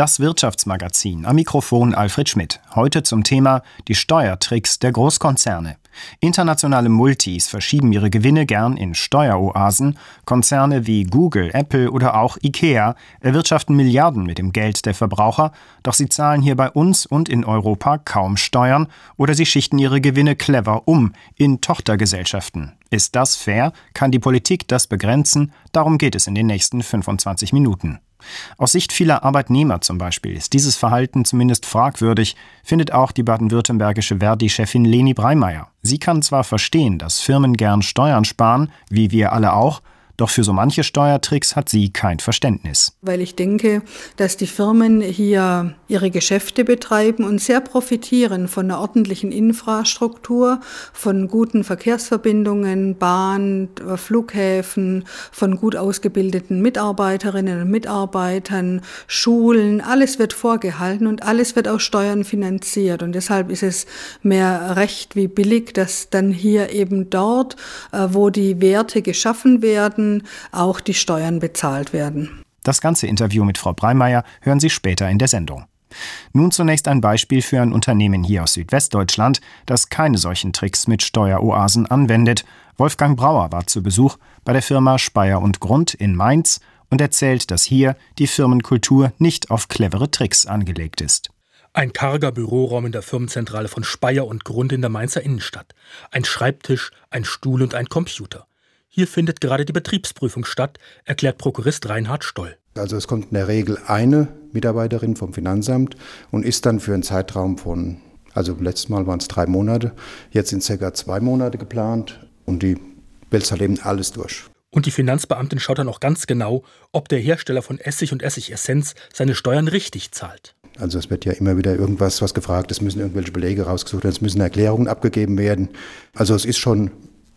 Das Wirtschaftsmagazin. Am Mikrofon Alfred Schmidt. Heute zum Thema die Steuertricks der Großkonzerne. Internationale Multis verschieben ihre Gewinne gern in Steueroasen. Konzerne wie Google, Apple oder auch IKEA erwirtschaften Milliarden mit dem Geld der Verbraucher, doch sie zahlen hier bei uns und in Europa kaum Steuern oder sie schichten ihre Gewinne clever um in Tochtergesellschaften. Ist das fair? Kann die Politik das begrenzen? Darum geht es in den nächsten 25 Minuten. Aus Sicht vieler Arbeitnehmer zum Beispiel ist dieses Verhalten zumindest fragwürdig, findet auch die baden-württembergische Verdi-Chefin Leni Breimeyer. Sie kann zwar verstehen, dass Firmen gern Steuern sparen, wie wir alle auch, doch für so manche Steuertricks hat sie kein Verständnis. Weil ich denke, dass die Firmen hier ihre Geschäfte betreiben und sehr profitieren von einer ordentlichen Infrastruktur, von guten Verkehrsverbindungen, Bahn, Flughäfen, von gut ausgebildeten Mitarbeiterinnen und Mitarbeitern, Schulen. Alles wird vorgehalten und alles wird aus Steuern finanziert. Und deshalb ist es mehr recht wie billig, dass dann hier eben dort, äh, wo die Werte geschaffen werden, auch die Steuern bezahlt werden. Das ganze Interview mit Frau Breimeyer hören Sie später in der Sendung. Nun zunächst ein Beispiel für ein Unternehmen hier aus Südwestdeutschland, das keine solchen Tricks mit Steueroasen anwendet. Wolfgang Brauer war zu Besuch bei der Firma Speyer und Grund in Mainz und erzählt, dass hier die Firmenkultur nicht auf clevere Tricks angelegt ist. Ein karger Büroraum in der Firmenzentrale von Speyer und Grund in der Mainzer Innenstadt. Ein Schreibtisch, ein Stuhl und ein Computer. Hier findet gerade die Betriebsprüfung statt, erklärt Prokurist Reinhard Stoll. Also es kommt in der Regel eine Mitarbeiterin vom Finanzamt und ist dann für einen Zeitraum von, also letztes Mal waren es drei Monate, jetzt sind circa zwei Monate geplant und die wälzt halt eben alles durch. Und die Finanzbeamtin schaut dann auch ganz genau, ob der Hersteller von Essig und Essigessenz seine Steuern richtig zahlt. Also es wird ja immer wieder irgendwas was gefragt, es müssen irgendwelche Belege rausgesucht werden, es müssen Erklärungen abgegeben werden. Also es ist schon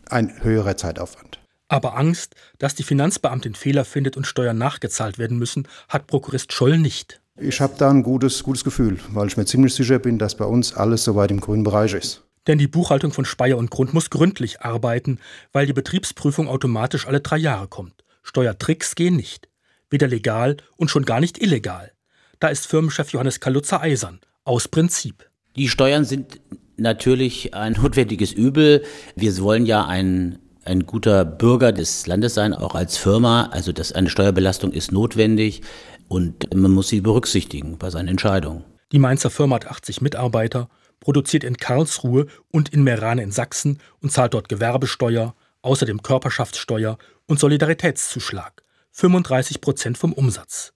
ein höherer Zeitaufwand. Aber Angst, dass die Finanzbeamtin Fehler findet und Steuern nachgezahlt werden müssen, hat Prokurist Scholl nicht. Ich habe da ein gutes, gutes Gefühl, weil ich mir ziemlich sicher bin, dass bei uns alles soweit im grünen Bereich ist. Denn die Buchhaltung von Speyer und Grund muss gründlich arbeiten, weil die Betriebsprüfung automatisch alle drei Jahre kommt. Steuertricks gehen nicht. Weder legal und schon gar nicht illegal. Da ist Firmenchef Johannes Kalutzer eisern. Aus Prinzip. Die Steuern sind natürlich ein notwendiges Übel. Wir wollen ja ein ein guter Bürger des Landes sein, auch als Firma. Also das, eine Steuerbelastung ist notwendig und man muss sie berücksichtigen bei seinen Entscheidungen. Die Mainzer Firma hat 80 Mitarbeiter, produziert in Karlsruhe und in Merane in Sachsen und zahlt dort Gewerbesteuer, außerdem Körperschaftssteuer und Solidaritätszuschlag. 35 Prozent vom Umsatz.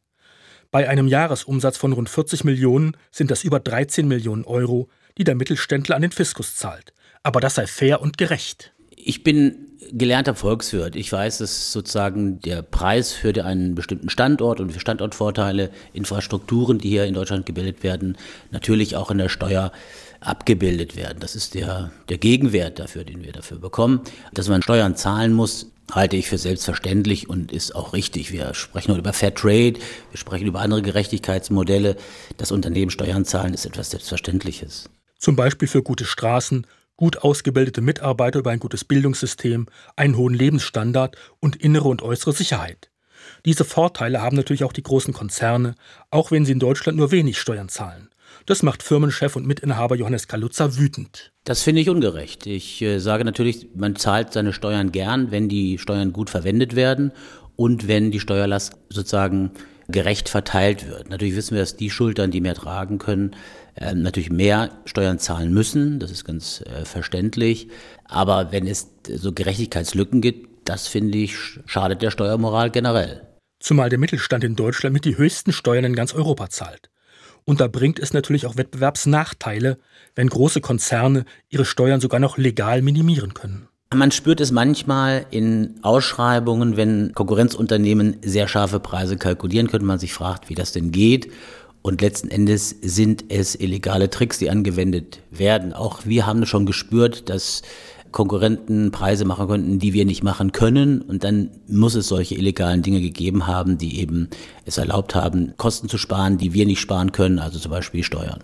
Bei einem Jahresumsatz von rund 40 Millionen sind das über 13 Millionen Euro, die der Mittelständler an den Fiskus zahlt. Aber das sei fair und gerecht. Ich bin gelernter Volkswirt. Ich weiß, dass sozusagen der Preis für einen bestimmten Standort und für Standortvorteile, Infrastrukturen, die hier in Deutschland gebildet werden, natürlich auch in der Steuer abgebildet werden. Das ist der, der Gegenwert dafür, den wir dafür bekommen. Dass man Steuern zahlen muss, halte ich für selbstverständlich und ist auch richtig. Wir sprechen heute über Fair Trade, wir sprechen über andere Gerechtigkeitsmodelle. Dass Unternehmen Steuern zahlen, ist etwas Selbstverständliches. Zum Beispiel für gute Straßen, gut ausgebildete Mitarbeiter über ein gutes Bildungssystem, einen hohen Lebensstandard und innere und äußere Sicherheit. Diese Vorteile haben natürlich auch die großen Konzerne, auch wenn sie in Deutschland nur wenig Steuern zahlen. Das macht Firmenchef und Mitinhaber Johannes Kalutzer wütend. Das finde ich ungerecht. Ich äh, sage natürlich, man zahlt seine Steuern gern, wenn die Steuern gut verwendet werden und wenn die Steuerlast sozusagen gerecht verteilt wird. Natürlich wissen wir, dass die Schultern, die mehr tragen können, äh, natürlich mehr Steuern zahlen müssen. Das ist ganz äh, verständlich. Aber wenn es so Gerechtigkeitslücken gibt, das finde ich, schadet der Steuermoral generell. Zumal der Mittelstand in Deutschland mit die höchsten Steuern in ganz Europa zahlt. Und da bringt es natürlich auch Wettbewerbsnachteile, wenn große Konzerne ihre Steuern sogar noch legal minimieren können. Man spürt es manchmal in Ausschreibungen, wenn Konkurrenzunternehmen sehr scharfe Preise kalkulieren können, man sich fragt, wie das denn geht. Und letzten Endes sind es illegale Tricks, die angewendet werden. Auch wir haben schon gespürt, dass Konkurrenten Preise machen könnten, die wir nicht machen können. Und dann muss es solche illegalen Dinge gegeben haben, die eben es erlaubt haben, Kosten zu sparen, die wir nicht sparen können, also zum Beispiel Steuern.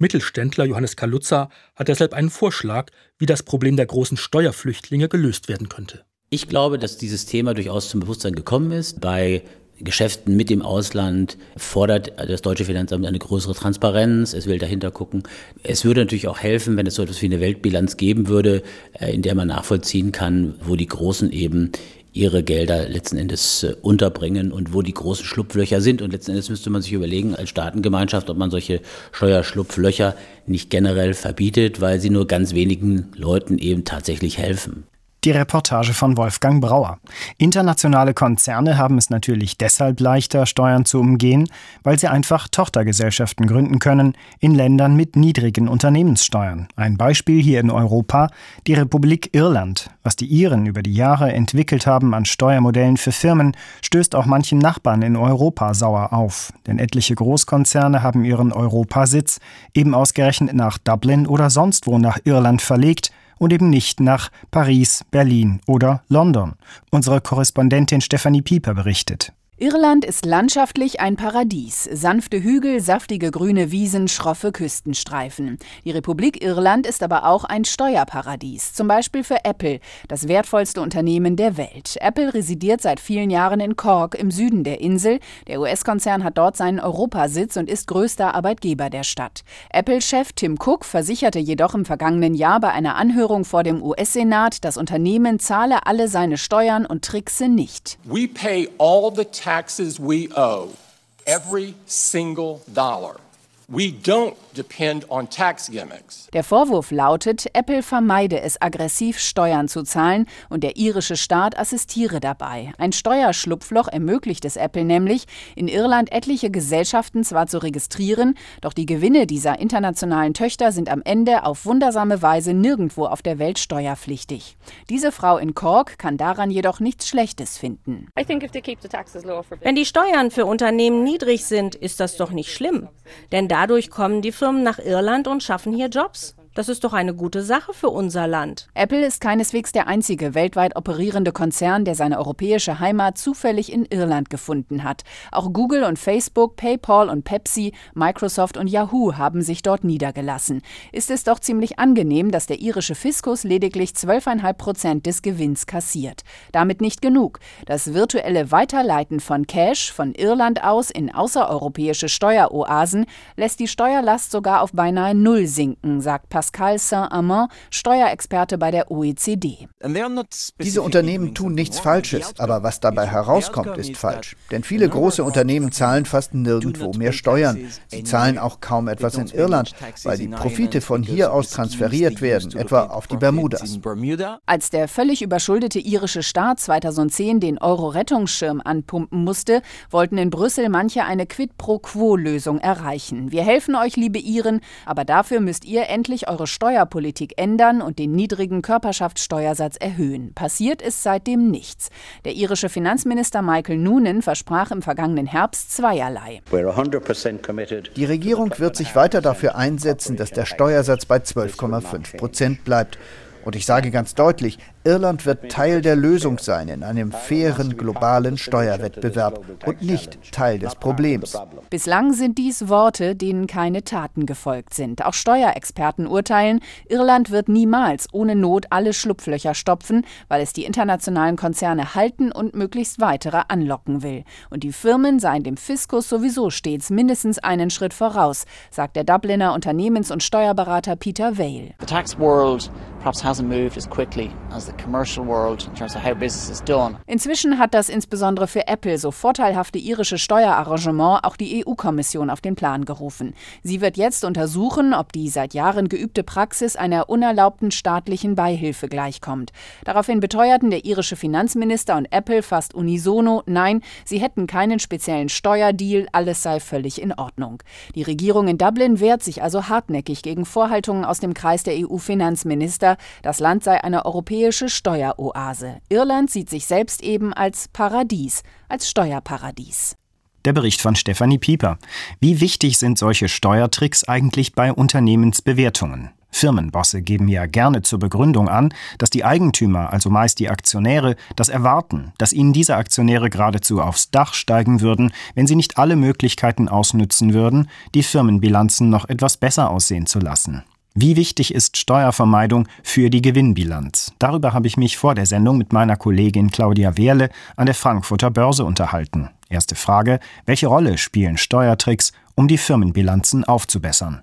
Mittelständler Johannes Kaluza hat deshalb einen Vorschlag, wie das Problem der großen Steuerflüchtlinge gelöst werden könnte. Ich glaube, dass dieses Thema durchaus zum Bewusstsein gekommen ist. Bei Geschäften mit dem Ausland fordert das deutsche Finanzamt eine größere Transparenz. Es will dahinter gucken. Es würde natürlich auch helfen, wenn es so etwas wie eine Weltbilanz geben würde, äh, in der man nachvollziehen kann, wo die Großen eben ihre Gelder letzten Endes äh, unterbringen und wo die großen Schlupflöcher sind. Und letzten Endes müsste man sich überlegen als Staatengemeinschaft, ob man solche Steuerschlupflöcher nicht generell verbietet, weil sie nur ganz wenigen Leuten eben tatsächlich helfen. Die Reportage von Wolfgang Brauer. Internationale Konzerne haben es natürlich deshalb leichter, Steuern zu umgehen, weil sie einfach Tochtergesellschaften gründen können in Ländern mit niedrigen Unternehmenssteuern. Ein Beispiel hier in Europa, die Republik Irland. Was die Iren über die Jahre entwickelt haben an Steuermodellen für Firmen, stößt auch manchen Nachbarn in Europa sauer auf. Denn etliche Großkonzerne haben ihren Europasitz eben ausgerechnet nach Dublin oder sonst wo nach Irland verlegt, und eben nicht nach Paris, Berlin oder London. Unsere Korrespondentin Stefanie Pieper berichtet. Irland ist landschaftlich ein Paradies. Sanfte Hügel, saftige grüne Wiesen, schroffe Küstenstreifen. Die Republik Irland ist aber auch ein Steuerparadies. Zum Beispiel für Apple, das wertvollste Unternehmen der Welt. Apple residiert seit vielen Jahren in Cork im Süden der Insel. Der US-Konzern hat dort seinen Europasitz und ist größter Arbeitgeber der Stadt. Apple-Chef Tim Cook versicherte jedoch im vergangenen Jahr bei einer Anhörung vor dem US-Senat, das Unternehmen zahle alle seine Steuern und trickse nicht. We pay all the taxes we owe, every single dollar. We don't depend on tax gimmicks. Der Vorwurf lautet, Apple vermeide es, aggressiv Steuern zu zahlen und der irische Staat assistiere dabei. Ein Steuerschlupfloch ermöglicht es Apple nämlich, in Irland etliche Gesellschaften zwar zu registrieren, doch die Gewinne dieser internationalen Töchter sind am Ende auf wundersame Weise nirgendwo auf der Welt steuerpflichtig. Diese Frau in Cork kann daran jedoch nichts Schlechtes finden. Wenn die Steuern für Unternehmen niedrig sind, ist das doch nicht schlimm. Denn da Dadurch kommen die Firmen nach Irland und schaffen hier Jobs. Das ist doch eine gute Sache für unser Land. Apple ist keineswegs der einzige weltweit operierende Konzern, der seine europäische Heimat zufällig in Irland gefunden hat. Auch Google und Facebook, PayPal und Pepsi, Microsoft und Yahoo haben sich dort niedergelassen. Ist es doch ziemlich angenehm, dass der irische Fiskus lediglich 12,5 Prozent des Gewinns kassiert. Damit nicht genug. Das virtuelle Weiterleiten von Cash von Irland aus in außereuropäische Steueroasen lässt die Steuerlast sogar auf beinahe Null sinken, sagt Pascal Pascal Saint-Amand, Steuerexperte bei der OECD. Diese Unternehmen tun nichts Falsches, aber was dabei herauskommt, ist falsch. Denn viele große Unternehmen zahlen fast nirgendwo mehr Steuern. Sie zahlen auch kaum etwas in Irland, weil die Profite von hier aus transferiert werden, etwa auf die Bermudas. Als der völlig überschuldete irische Staat 2010 den Euro-Rettungsschirm anpumpen musste, wollten in Brüssel manche eine Quid-pro-Quo-Lösung erreichen. Wir helfen euch, liebe Iren, aber dafür müsst ihr endlich eure Steuerpolitik ändern und den niedrigen Körperschaftssteuersatz erhöhen. Passiert ist seitdem nichts. Der irische Finanzminister Michael Noonan versprach im vergangenen Herbst zweierlei. Die Regierung wird sich weiter dafür einsetzen, dass der Steuersatz bei 12,5 Prozent bleibt. Und ich sage ganz deutlich, Irland wird Teil der Lösung sein in einem fairen globalen Steuerwettbewerb und nicht Teil des Problems. Bislang sind dies Worte, denen keine Taten gefolgt sind. Auch Steuerexperten urteilen, Irland wird niemals ohne Not alle Schlupflöcher stopfen, weil es die internationalen Konzerne halten und möglichst weitere anlocken will. Und die Firmen seien dem Fiskus sowieso stets mindestens einen Schritt voraus, sagt der Dubliner Unternehmens- und Steuerberater Peter Vale. The tax world perhaps hasn't moved as quickly as Inzwischen hat das insbesondere für Apple so vorteilhafte irische Steuerarrangement auch die EU-Kommission auf den Plan gerufen. Sie wird jetzt untersuchen, ob die seit Jahren geübte Praxis einer unerlaubten staatlichen Beihilfe gleichkommt. Daraufhin beteuerten der irische Finanzminister und Apple fast unisono, nein, sie hätten keinen speziellen Steuerdeal, alles sei völlig in Ordnung. Die Regierung in Dublin wehrt sich also hartnäckig gegen Vorhaltungen aus dem Kreis der EU-Finanzminister, das Land sei eine europäische britische Steueroase. Irland sieht sich selbst eben als Paradies, als Steuerparadies. Der Bericht von Stefanie Pieper. Wie wichtig sind solche Steuertricks eigentlich bei Unternehmensbewertungen? Firmenbosse geben ja gerne zur Begründung an, dass die Eigentümer, also meist die Aktionäre, das erwarten, dass ihnen diese Aktionäre geradezu aufs Dach steigen würden, wenn sie nicht alle Möglichkeiten ausnützen würden, die Firmenbilanzen noch etwas besser aussehen zu lassen. Wie wichtig ist Steuervermeidung für die Gewinnbilanz? Darüber habe ich mich vor der Sendung mit meiner Kollegin Claudia Wehrle an der Frankfurter Börse unterhalten. Erste Frage, welche Rolle spielen Steuertricks, um die Firmenbilanzen aufzubessern?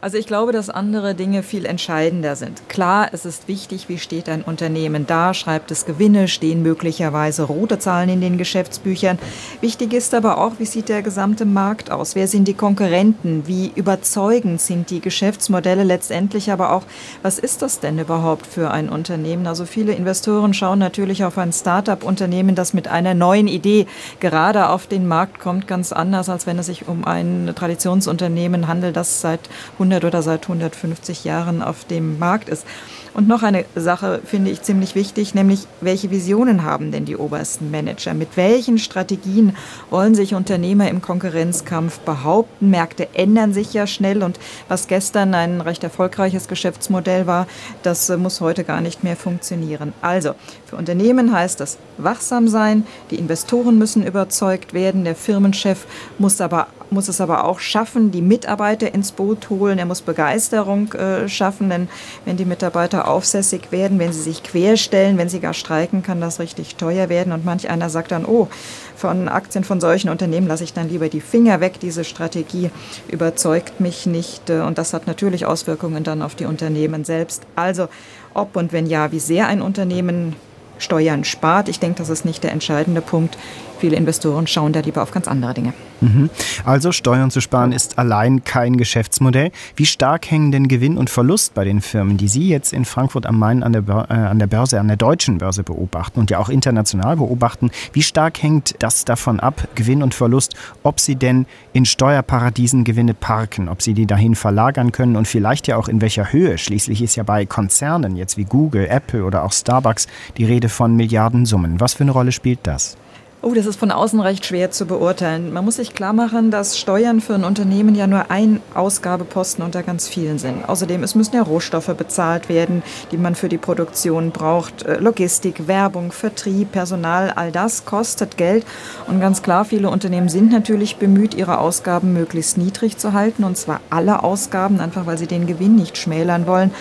Also ich glaube, dass andere Dinge viel entscheidender sind. Klar, es ist wichtig, wie steht ein Unternehmen da, schreibt es Gewinne, stehen möglicherweise rote Zahlen in den Geschäftsbüchern. Wichtig ist aber auch, wie sieht der gesamte Markt aus? Wer sind die Konkurrenten? Wie überzeugend sind die Geschäftsmodelle letztendlich? Aber auch, was ist das denn überhaupt für ein Unternehmen? Also viele Investoren schauen natürlich auf ein Start-up-Unternehmen, das mit einer neuen Idee gerade auf den Markt kommt, ganz anders, als wenn es sich um ein Traditionsunternehmen handelt, das seit 100 100 oder seit 150 Jahren auf dem Markt ist. Und noch eine Sache finde ich ziemlich wichtig, nämlich welche Visionen haben denn die obersten Manager? Mit welchen Strategien wollen sich Unternehmer im Konkurrenzkampf behaupten? Märkte ändern sich ja schnell und was gestern ein recht erfolgreiches Geschäftsmodell war, das äh, muss heute gar nicht mehr funktionieren. Also für Unternehmen heißt das wachsam sein, die Investoren müssen überzeugt werden, der Firmenchef muss aber muss es aber auch schaffen, die Mitarbeiter ins Boot holen. Er muss Begeisterung äh, schaffen, denn wenn die Mitarbeiter aufsässig werden, wenn sie sich querstellen, wenn sie gar streiken, kann das richtig teuer werden. Und manch einer sagt dann, oh, von Aktien von solchen Unternehmen lasse ich dann lieber die Finger weg. Diese Strategie überzeugt mich nicht. Äh, und das hat natürlich Auswirkungen dann auf die Unternehmen selbst. Also ob und wenn ja, wie sehr ein Unternehmen Steuern spart. Ich denke, das ist nicht der entscheidende Punkt. Viele Investoren schauen da lieber auf ganz andere Dinge. Mhm. Also Steuern zu sparen ist allein kein Geschäftsmodell. Wie stark hängen denn Gewinn und Verlust bei den Firmen, die Sie jetzt in Frankfurt am Main an der, äh, an der Börse, an der deutschen Börse beobachten und ja auch international beobachten, wie stark hängt das davon ab, Gewinn und Verlust, ob Sie denn in Steuerparadiesen Gewinne parken, ob Sie die dahin verlagern können und vielleicht ja auch in welcher Höhe? Schließlich ist ja bei Konzernen jetzt wie Google, Apple oder auch Starbucks die Rede von Milliardensummen. Was für eine Rolle spielt das? Oh, das ist von außen recht schwer zu beurteilen. Man muss sich klar machen, dass Steuern für ein Unternehmen ja nur ein Ausgabeposten unter ganz vielen sind. Außerdem, es müssen ja Rohstoffe bezahlt werden, die man für die Produktion braucht. Äh, Logistik, Werbung, Vertrieb, Personal, all das kostet Geld. Und ganz klar, viele Unternehmen sind natürlich bemüht, ihre Ausgaben möglichst niedrig zu halten. Und zwar alle Ausgaben, einfach weil sie den Gewinn nicht schmälern wollen.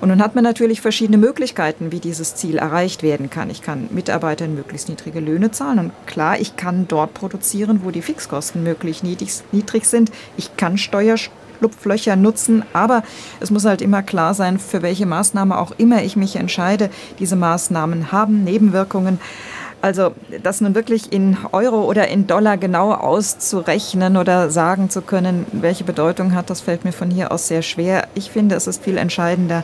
Und nun hat man natürlich verschiedene Möglichkeiten, wie dieses Ziel erreicht werden kann. Ich kann Mitarbeitern möglichst niedrige Löhne zahlen und klar, ich kann dort produzieren, wo die Fixkosten möglichst niedrig sind. Ich kann Steuerschlupflöcher nutzen, aber es muss halt immer klar sein, für welche Maßnahme auch immer ich mich entscheide. Diese Maßnahmen haben Nebenwirkungen. Also das nun wirklich in Euro oder in Dollar genau auszurechnen oder sagen zu können, welche Bedeutung hat, das fällt mir von hier aus sehr schwer. Ich finde, es ist viel entscheidender,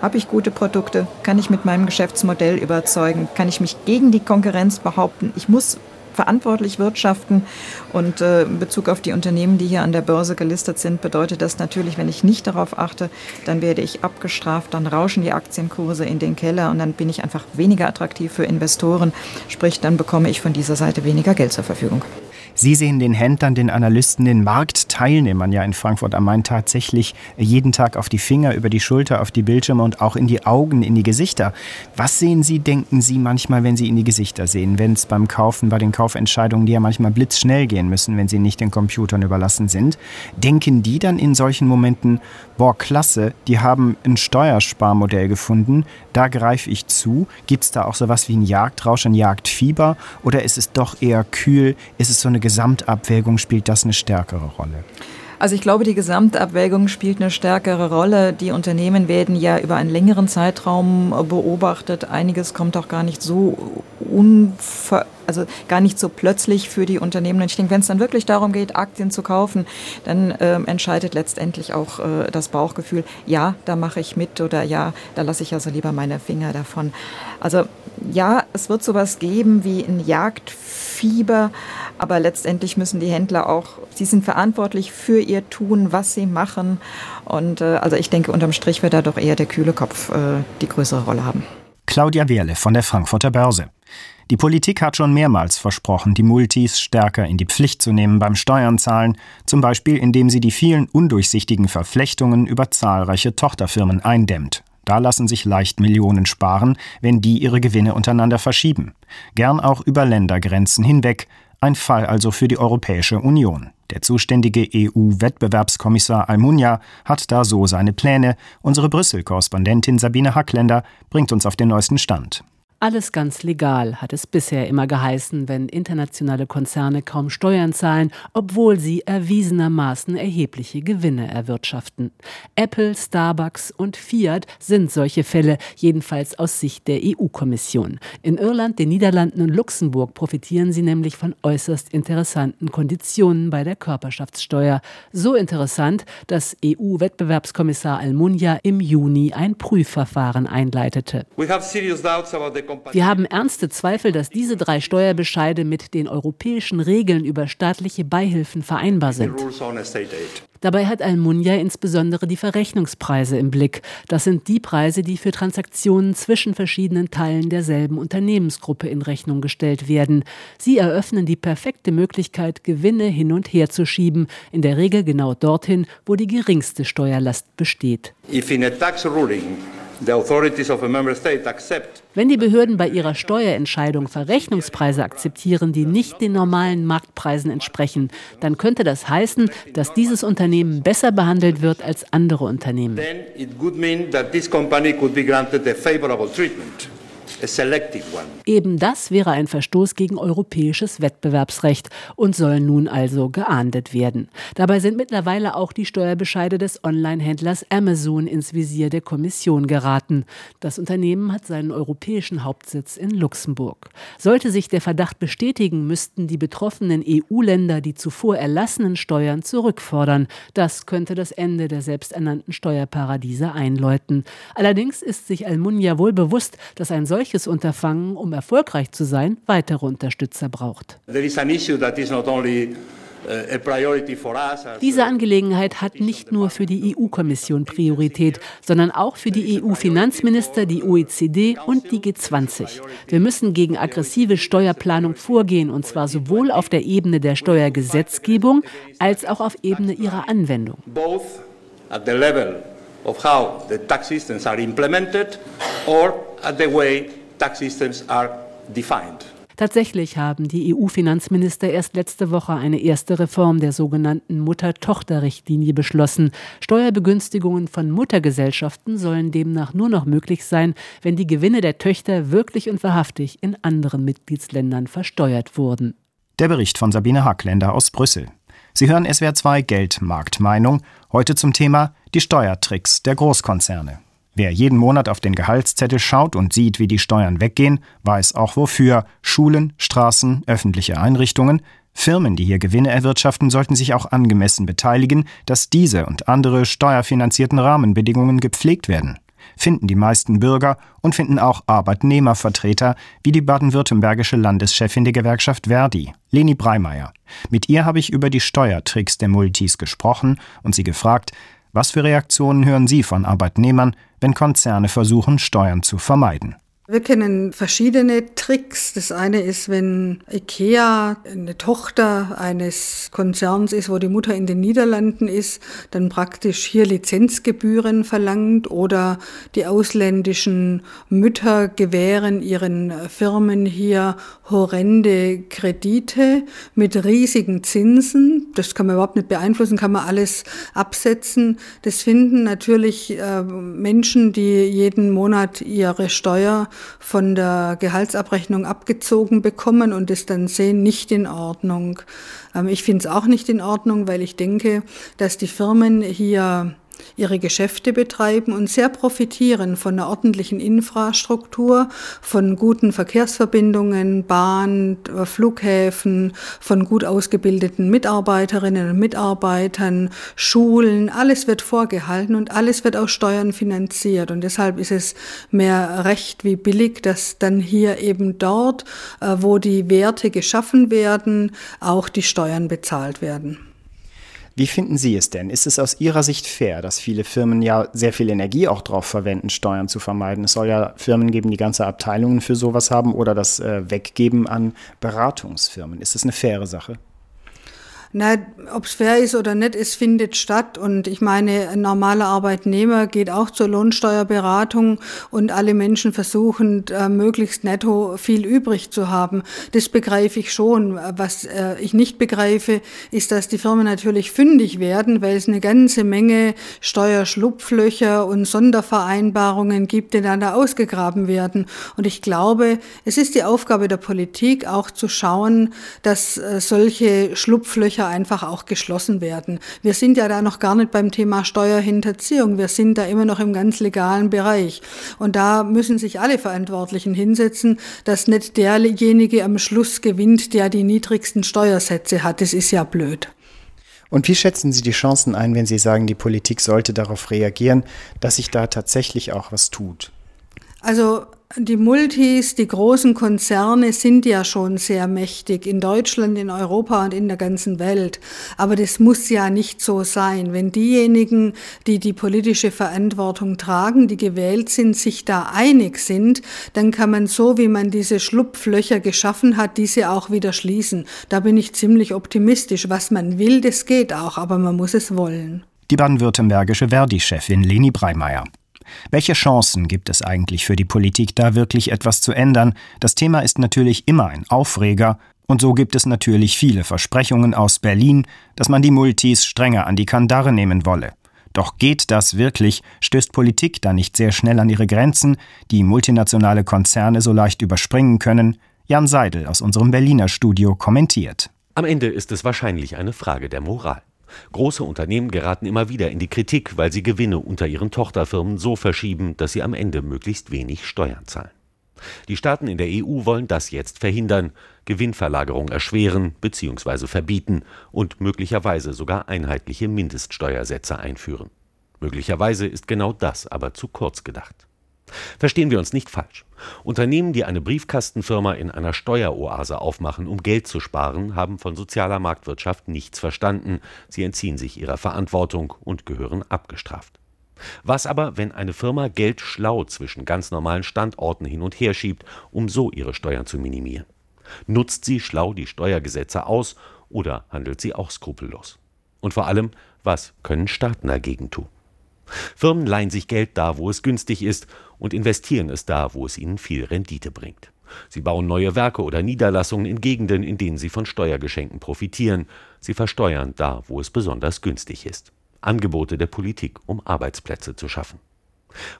habe ich gute Produkte? Kann ich mit meinem Geschäftsmodell überzeugen? Kann ich mich gegen die Konkurrenz behaupten? Ich muss verantwortlich wirtschaften. Und äh, in Bezug auf die Unternehmen, die hier an der Börse gelistet sind, bedeutet das natürlich, wenn ich nicht darauf achte, dann werde ich abgestraft, dann rauschen die Aktienkurse in den Keller und dann bin ich einfach weniger attraktiv für Investoren. Sprich, dann bekomme ich von dieser Seite weniger Geld zur Verfügung. Sie sehen den Händlern, den Analysten, den Marktteilnehmern ja in Frankfurt am Main tatsächlich jeden Tag auf die Finger, über die Schulter, auf die Bildschirme und auch in die Augen, in die Gesichter. Was sehen Sie, denken Sie manchmal, wenn Sie in die Gesichter sehen, wenn es beim Kaufen, bei den Kaufentscheidungen, die ja manchmal blitzschnell gehen müssen, wenn sie nicht den Computern überlassen sind, denken die dann in solchen Momenten, boah, klasse, die haben ein Steuersparmodell gefunden, da greife ich zu. Gibt es da auch sowas wie ein Jagdrausch, ein Jagdfieber oder ist es doch eher kühl? Ist es so eine Gesamtabwägung, spielt das eine stärkere Rolle? Also ich glaube, die Gesamtabwägung spielt eine stärkere Rolle. Die Unternehmen werden ja über einen längeren Zeitraum beobachtet. Einiges kommt auch gar nicht so unver also gar nicht so plötzlich für die Unternehmen. Und ich denke, wenn es dann wirklich darum geht, Aktien zu kaufen, dann äh, entscheidet letztendlich auch äh, das Bauchgefühl, ja, da mache ich mit oder ja, da lasse ich also lieber meine Finger davon. Also ja, es wird sowas geben wie ein Jagdfieber, aber letztendlich müssen die Händler auch, sie sind verantwortlich für ihr Tun, was sie machen. Und äh, also ich denke, unterm Strich wird da doch eher der kühle Kopf äh, die größere Rolle haben. Claudia Wehrle von der Frankfurter Börse. Die Politik hat schon mehrmals versprochen, die Multis stärker in die Pflicht zu nehmen beim Steuernzahlen, zum Beispiel indem sie die vielen undurchsichtigen Verflechtungen über zahlreiche Tochterfirmen eindämmt. Da lassen sich leicht Millionen sparen, wenn die ihre Gewinne untereinander verschieben. Gern auch über Ländergrenzen hinweg, ein Fall also für die Europäische Union. Der zuständige EU-Wettbewerbskommissar Almunia hat da so seine Pläne. Unsere Brüssel-Korrespondentin Sabine Hackländer bringt uns auf den neuesten Stand. Alles ganz legal, hat es bisher immer geheißen, wenn internationale Konzerne kaum Steuern zahlen, obwohl sie erwiesenermaßen erhebliche Gewinne erwirtschaften. Apple, Starbucks und Fiat sind solche Fälle, jedenfalls aus Sicht der EU-Kommission. In Irland, den Niederlanden und Luxemburg profitieren sie nämlich von äußerst interessanten Konditionen bei der Körperschaftssteuer. So interessant, dass EU-Wettbewerbskommissar Almunia im Juni ein Prüfverfahren einleitete. We have serious doubts about the wir haben ernste Zweifel, dass diese drei Steuerbescheide mit den europäischen Regeln über staatliche Beihilfen vereinbar sind. Dabei hat Almunia insbesondere die Verrechnungspreise im Blick. Das sind die Preise, die für Transaktionen zwischen verschiedenen Teilen derselben Unternehmensgruppe in Rechnung gestellt werden. Sie eröffnen die perfekte Möglichkeit, Gewinne hin und her zu schieben, in der Regel genau dorthin, wo die geringste Steuerlast besteht. If in a tax ruling wenn die Behörden bei ihrer Steuerentscheidung Verrechnungspreise akzeptieren, die nicht den normalen Marktpreisen entsprechen, dann könnte das heißen, dass dieses Unternehmen besser behandelt wird als andere Unternehmen. Then it could mean that this company could be granted a favorable treatment. Eben das wäre ein Verstoß gegen europäisches Wettbewerbsrecht und soll nun also geahndet werden. Dabei sind mittlerweile auch die Steuerbescheide des Online-Händlers Amazon ins Visier der Kommission geraten. Das Unternehmen hat seinen europäischen Hauptsitz in Luxemburg. Sollte sich der Verdacht bestätigen, müssten die betroffenen EU-Länder die zuvor erlassenen Steuern zurückfordern. Das könnte das Ende der selbsternannten Steuerparadiese einläuten. Allerdings ist sich Almunia wohl bewusst, dass ein solches solches Unterfangen, um erfolgreich zu sein, weitere Unterstützer braucht. Uh, Diese Angelegenheit hat nicht nur für die EU-Kommission Priorität, sondern auch für die EU-Finanzminister, die OECD und die G20. Wir müssen gegen aggressive Steuerplanung vorgehen, und zwar sowohl auf der Ebene der Steuergesetzgebung als auch auf Ebene ihrer Anwendung. Both at the level of how the tax systems are implemented or at the way tax systems are defined. Tatsächlich haben die EU-Finanzminister erst letzte Woche eine erste Reform der sogenannten Mutter-Tochter-Richtlinie beschlossen. Steuerbegünstigungen von Muttergesellschaften sollen demnach nur noch möglich sein, wenn die Gewinne der Töchter wirklich und wahrhaftig in anderen Mitgliedsländern versteuert wurden. Der Bericht von Sabine Hackländer aus Brüssel. Sie hören SWR 2 Geldmarktmeinung. Heute zum Thema die Steuertricks der Großkonzerne. Wer jeden Monat auf den Gehaltszettel schaut und sieht, wie die Steuern weggehen, weiß auch wofür. Schulen, Straßen, öffentliche Einrichtungen. Firmen, die hier Gewinne erwirtschaften, sollten sich auch angemessen beteiligen, dass diese und andere steuerfinanzierten Rahmenbedingungen gepflegt werden. Finden die meisten Bürger und finden auch Arbeitnehmervertreter, wie die baden-württembergische Landeschefin der Gewerkschaft Verdi, Leni Breimeyer. Mit ihr habe ich über die Steuertricks der Multis gesprochen und sie gefragt, was für Reaktionen hören Sie von Arbeitnehmern, wenn Konzerne versuchen, Steuern zu vermeiden? Wir kennen verschiedene Tricks. Das eine ist, wenn IKEA eine Tochter eines Konzerns ist, wo die Mutter in den Niederlanden ist, dann praktisch hier Lizenzgebühren verlangt oder die ausländischen Mütter gewähren ihren Firmen hier horrende Kredite mit riesigen Zinsen. Das kann man überhaupt nicht beeinflussen, kann man alles absetzen. Das finden natürlich äh, Menschen, die jeden Monat ihre Steuer von der Gehaltsabrechnung abgezogen bekommen und es dann sehen, nicht in Ordnung. Ähm, ich finde es auch nicht in Ordnung, weil ich denke, dass die Firmen hier ihre Geschäfte betreiben und sehr profitieren von einer ordentlichen Infrastruktur, von guten Verkehrsverbindungen, Bahn, Flughäfen, von gut ausgebildeten Mitarbeiterinnen und Mitarbeitern, Schulen, alles wird vorgehalten und alles wird aus Steuern finanziert. Und deshalb ist es mehr recht wie billig, dass dann hier eben dort, äh, wo die Werte geschaffen werden, auch die Steuern bezahlt werden. Wie finden Sie es denn? Ist es aus Ihrer Sicht fair, dass viele Firmen ja sehr viel Energie auch darauf verwenden, Steuern zu vermeiden? Es soll ja Firmen geben, die ganze Abteilungen für sowas haben oder das äh, Weggeben an Beratungsfirmen. Ist es eine faire Sache? Na, ob es fair ist oder nicht, es findet statt. Und ich meine, ein normaler Arbeitnehmer geht auch zur Lohnsteuerberatung und alle Menschen versuchen, äh, möglichst netto viel übrig zu haben. Das begreife ich schon. Was äh, ich nicht begreife, ist, dass die Firmen natürlich fündig werden, weil es eine ganze Menge Steuerschlupflöcher und Sondervereinbarungen gibt, die dann da ausgegraben werden. Und ich glaube, es ist die Aufgabe der Politik auch zu schauen, dass äh, solche Schlupflöcher einfach auch geschlossen werden. Wir sind ja da noch gar nicht beim Thema Steuerhinterziehung. Wir sind da immer noch im ganz legalen Bereich. Und da müssen sich alle Verantwortlichen hinsetzen, dass nicht derjenige am Schluss gewinnt, der die niedrigsten Steuersätze hat. Das ist ja blöd. Und wie schätzen Sie die Chancen ein, wenn Sie sagen, die Politik sollte darauf reagieren, dass sich da tatsächlich auch was tut? Also die Multis, die großen Konzerne sind ja schon sehr mächtig in Deutschland, in Europa und in der ganzen Welt. Aber das muss ja nicht so sein. Wenn diejenigen, die die politische Verantwortung tragen, die gewählt sind, sich da einig sind, dann kann man so, wie man diese Schlupflöcher geschaffen hat, diese auch wieder schließen. Da bin ich ziemlich optimistisch. Was man will, das geht auch, aber man muss es wollen. Die baden-württembergische Verdi-Chefin Leni Breimeyer. Welche Chancen gibt es eigentlich für die Politik, da wirklich etwas zu ändern? Das Thema ist natürlich immer ein Aufreger, und so gibt es natürlich viele Versprechungen aus Berlin, dass man die Multis strenger an die Kandare nehmen wolle. Doch geht das wirklich? Stößt Politik da nicht sehr schnell an ihre Grenzen, die multinationale Konzerne so leicht überspringen können? Jan Seidel aus unserem Berliner Studio kommentiert. Am Ende ist es wahrscheinlich eine Frage der Moral. Große Unternehmen geraten immer wieder in die Kritik, weil sie Gewinne unter ihren Tochterfirmen so verschieben, dass sie am Ende möglichst wenig Steuern zahlen. Die Staaten in der EU wollen das jetzt verhindern, Gewinnverlagerung erschweren bzw. verbieten und möglicherweise sogar einheitliche Mindeststeuersätze einführen. Möglicherweise ist genau das aber zu kurz gedacht. Verstehen wir uns nicht falsch. Unternehmen, die eine Briefkastenfirma in einer Steueroase aufmachen, um Geld zu sparen, haben von sozialer Marktwirtschaft nichts verstanden. Sie entziehen sich ihrer Verantwortung und gehören abgestraft. Was aber, wenn eine Firma Geld schlau zwischen ganz normalen Standorten hin und her schiebt, um so ihre Steuern zu minimieren? Nutzt sie schlau die Steuergesetze aus oder handelt sie auch skrupellos? Und vor allem, was können Staaten dagegen tun? Firmen leihen sich Geld da, wo es günstig ist, und investieren es da, wo es ihnen viel Rendite bringt. Sie bauen neue Werke oder Niederlassungen in Gegenden, in denen sie von Steuergeschenken profitieren. Sie versteuern da, wo es besonders günstig ist. Angebote der Politik, um Arbeitsplätze zu schaffen.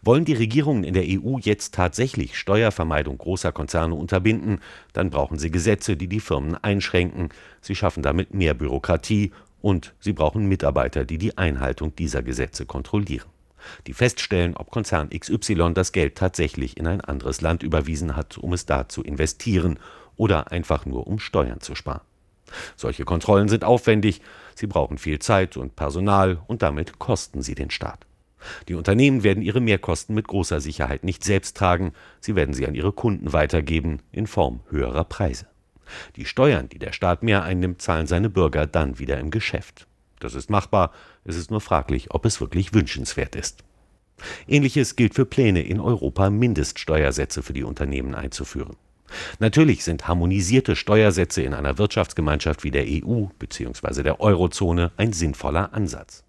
Wollen die Regierungen in der EU jetzt tatsächlich Steuervermeidung großer Konzerne unterbinden, dann brauchen sie Gesetze, die die Firmen einschränken. Sie schaffen damit mehr Bürokratie und sie brauchen Mitarbeiter, die die Einhaltung dieser Gesetze kontrollieren. Die feststellen, ob Konzern XY das Geld tatsächlich in ein anderes Land überwiesen hat, um es da zu investieren oder einfach nur um Steuern zu sparen. Solche Kontrollen sind aufwendig, sie brauchen viel Zeit und Personal und damit kosten sie den Staat. Die Unternehmen werden ihre Mehrkosten mit großer Sicherheit nicht selbst tragen, sie werden sie an ihre Kunden weitergeben in Form höherer Preise. Die Steuern, die der Staat mehr einnimmt, zahlen seine Bürger dann wieder im Geschäft. Das ist machbar, es ist nur fraglich, ob es wirklich wünschenswert ist. Ähnliches gilt für Pläne, in Europa Mindeststeuersätze für die Unternehmen einzuführen. Natürlich sind harmonisierte Steuersätze in einer Wirtschaftsgemeinschaft wie der EU bzw. der Eurozone ein sinnvoller Ansatz.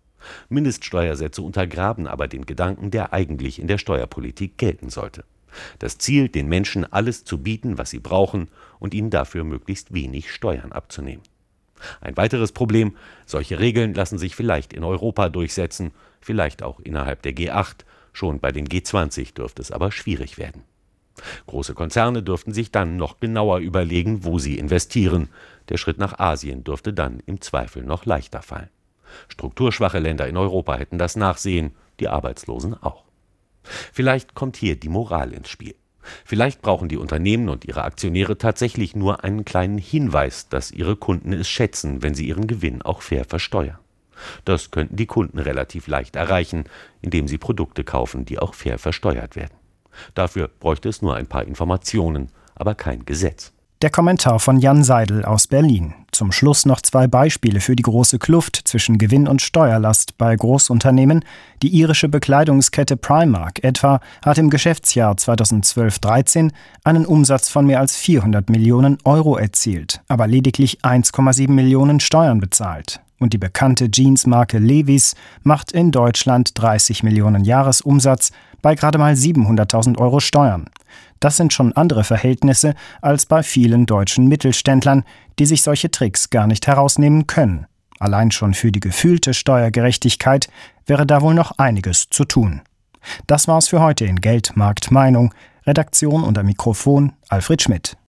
Mindeststeuersätze untergraben aber den Gedanken, der eigentlich in der Steuerpolitik gelten sollte. Das Ziel, den Menschen alles zu bieten, was sie brauchen, und ihnen dafür möglichst wenig Steuern abzunehmen. Ein weiteres Problem, solche Regeln lassen sich vielleicht in Europa durchsetzen, vielleicht auch innerhalb der G8, schon bei den G20 dürfte es aber schwierig werden. Große Konzerne dürften sich dann noch genauer überlegen, wo sie investieren. Der Schritt nach Asien dürfte dann im Zweifel noch leichter fallen. Strukturschwache Länder in Europa hätten das Nachsehen, die Arbeitslosen auch. Vielleicht kommt hier die Moral ins Spiel. Vielleicht brauchen die Unternehmen und ihre Aktionäre tatsächlich nur einen kleinen Hinweis, dass ihre Kunden es schätzen, wenn sie ihren Gewinn auch fair versteuern. Das könnten die Kunden relativ leicht erreichen, indem sie Produkte kaufen, die auch fair versteuert werden. Dafür bräuchte es nur ein paar Informationen, aber kein Gesetz. Der Kommentar von Jan Seidel aus Berlin. Zum Schluss noch zwei Beispiele für die große Kluft zwischen Gewinn und Steuerlast bei Großunternehmen. Die irische Bekleidungskette Primark etwa hat im Geschäftsjahr 2012-13 einen Umsatz von mehr als 400 Millionen Euro erzielt, aber lediglich 1,7 Millionen Steuern bezahlt. Und die bekannte Jeansmarke Levis macht in Deutschland 30 Millionen Jahresumsatz bei gerade mal 700.000 Euro Steuern. Das sind schon andere Verhältnisse als bei vielen deutschen Mittelständlern, die sich solche Tricks gar nicht herausnehmen können. Allein schon für die gefühlte Steuergerechtigkeit wäre da wohl noch einiges zu tun. Das war's für heute in Geld, Markt, Meinung. Redaktion unter Mikrofon Alfred Schmidt.